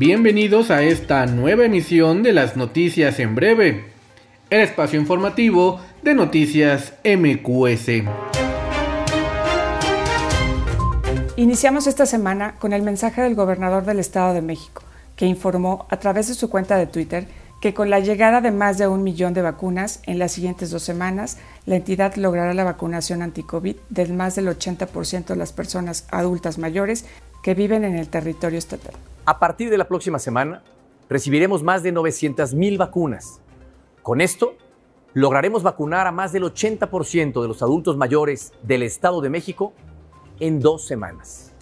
Bienvenidos a esta nueva emisión de las noticias en breve, el espacio informativo de noticias MQS. Iniciamos esta semana con el mensaje del gobernador del Estado de México, que informó a través de su cuenta de Twitter que con la llegada de más de un millón de vacunas en las siguientes dos semanas, la entidad logrará la vacunación anti-COVID del más del 80% de las personas adultas mayores que viven en el territorio estatal. A partir de la próxima semana, recibiremos más de 900 mil vacunas. Con esto, lograremos vacunar a más del 80% de los adultos mayores del Estado de México en dos semanas.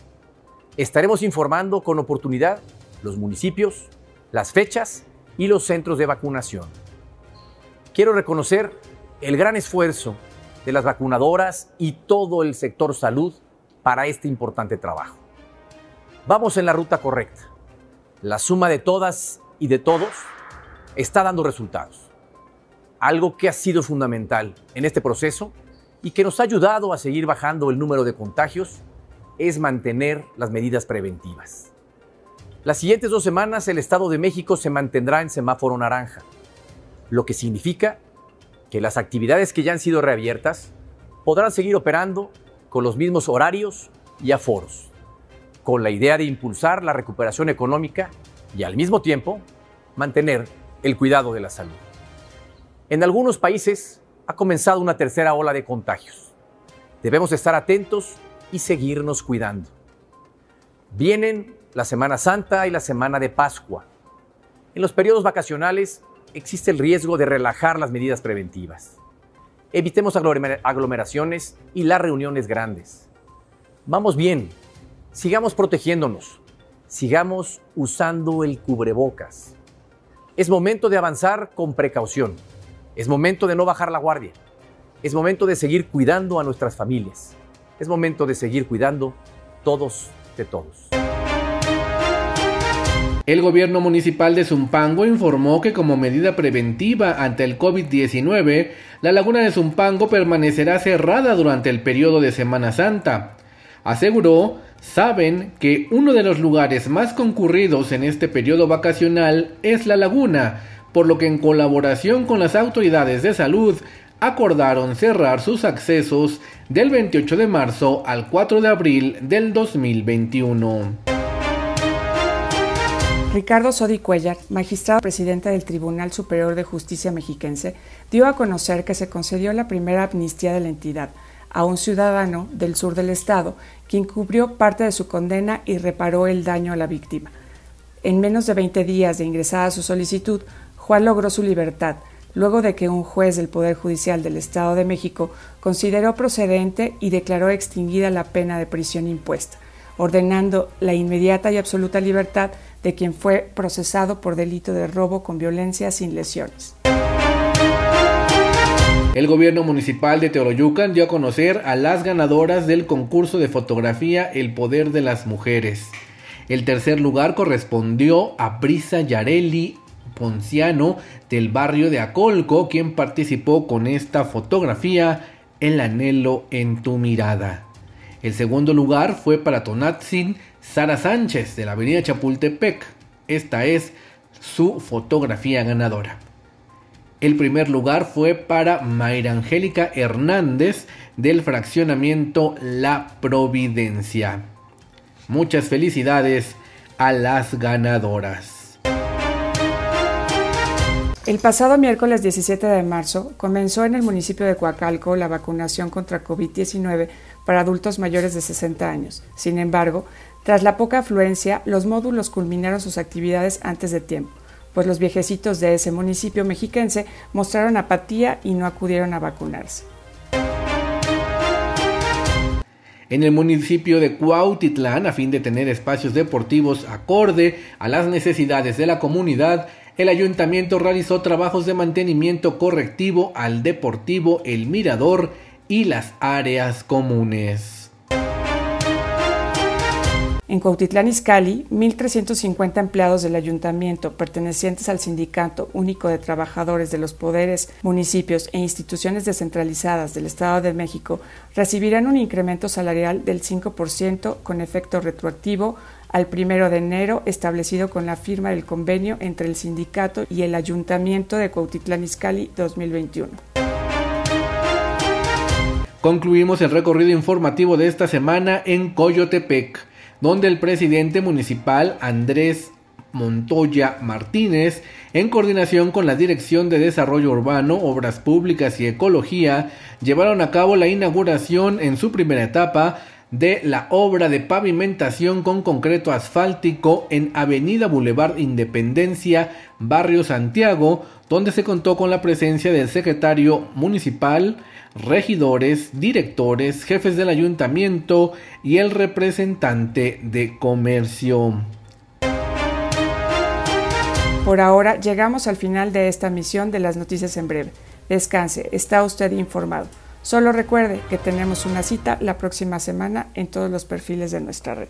Estaremos informando con oportunidad los municipios, las fechas y los centros de vacunación. Quiero reconocer el gran esfuerzo de las vacunadoras y todo el sector salud para este importante trabajo. Vamos en la ruta correcta. La suma de todas y de todos está dando resultados. Algo que ha sido fundamental en este proceso y que nos ha ayudado a seguir bajando el número de contagios es mantener las medidas preventivas. Las siguientes dos semanas el Estado de México se mantendrá en semáforo naranja, lo que significa que las actividades que ya han sido reabiertas podrán seguir operando con los mismos horarios y aforos, con la idea de impulsar la recuperación económica y al mismo tiempo mantener el cuidado de la salud. En algunos países ha comenzado una tercera ola de contagios. Debemos estar atentos y seguirnos cuidando. Vienen la Semana Santa y la Semana de Pascua. En los periodos vacacionales existe el riesgo de relajar las medidas preventivas. Evitemos aglomeraciones y las reuniones grandes. Vamos bien, sigamos protegiéndonos, sigamos usando el cubrebocas. Es momento de avanzar con precaución. Es momento de no bajar la guardia. Es momento de seguir cuidando a nuestras familias. Es momento de seguir cuidando todos de todos. El gobierno municipal de Zumpango informó que como medida preventiva ante el COVID-19, la laguna de Zumpango permanecerá cerrada durante el periodo de Semana Santa. Aseguró, saben que uno de los lugares más concurridos en este periodo vacacional es la laguna, por lo que en colaboración con las autoridades de salud acordaron cerrar sus accesos del 28 de marzo al 4 de abril del 2021. Ricardo Sodi Cuellar, magistrado presidente del Tribunal Superior de Justicia Mexiquense, dio a conocer que se concedió la primera amnistía de la entidad a un ciudadano del sur del estado, quien cubrió parte de su condena y reparó el daño a la víctima. En menos de 20 días de ingresada su solicitud, Juan logró su libertad, luego de que un juez del Poder Judicial del Estado de México consideró procedente y declaró extinguida la pena de prisión impuesta, ordenando la inmediata y absoluta libertad de quien fue procesado por delito de robo con violencia sin lesiones. El gobierno municipal de Teoloyucan dio a conocer a las ganadoras del concurso de fotografía El Poder de las Mujeres. El tercer lugar correspondió a Brisa Yareli Ponciano del barrio de Acolco, quien participó con esta fotografía El anhelo en tu mirada. El segundo lugar fue para Tonatzin Sara Sánchez de la avenida Chapultepec. Esta es su fotografía ganadora. El primer lugar fue para Mayra Angélica Hernández del fraccionamiento La Providencia. Muchas felicidades a las ganadoras. El pasado miércoles 17 de marzo comenzó en el municipio de Coacalco la vacunación contra COVID-19 para adultos mayores de 60 años. Sin embargo, tras la poca afluencia, los módulos culminaron sus actividades antes de tiempo, pues los viejecitos de ese municipio mexiquense mostraron apatía y no acudieron a vacunarse. En el municipio de Cuautitlán, a fin de tener espacios deportivos acorde a las necesidades de la comunidad, el ayuntamiento realizó trabajos de mantenimiento correctivo al deportivo El Mirador y las áreas comunes. En Cuautitlán Izcalli, 1.350 empleados del ayuntamiento pertenecientes al Sindicato Único de Trabajadores de los Poderes, Municipios e Instituciones Descentralizadas del Estado de México recibirán un incremento salarial del 5% con efecto retroactivo al primero de enero, establecido con la firma del convenio entre el sindicato y el Ayuntamiento de Cuautitlán Izcalli 2021. Concluimos el recorrido informativo de esta semana en Coyotepec donde el presidente municipal Andrés Montoya Martínez, en coordinación con la Dirección de Desarrollo Urbano, Obras Públicas y Ecología, llevaron a cabo la inauguración en su primera etapa de la obra de pavimentación con concreto asfáltico en Avenida Boulevard Independencia, Barrio Santiago, donde se contó con la presencia del secretario municipal, regidores, directores, jefes del ayuntamiento y el representante de comercio. Por ahora llegamos al final de esta misión de las noticias en breve. Descanse, está usted informado. Solo recuerde que tenemos una cita la próxima semana en todos los perfiles de nuestra red.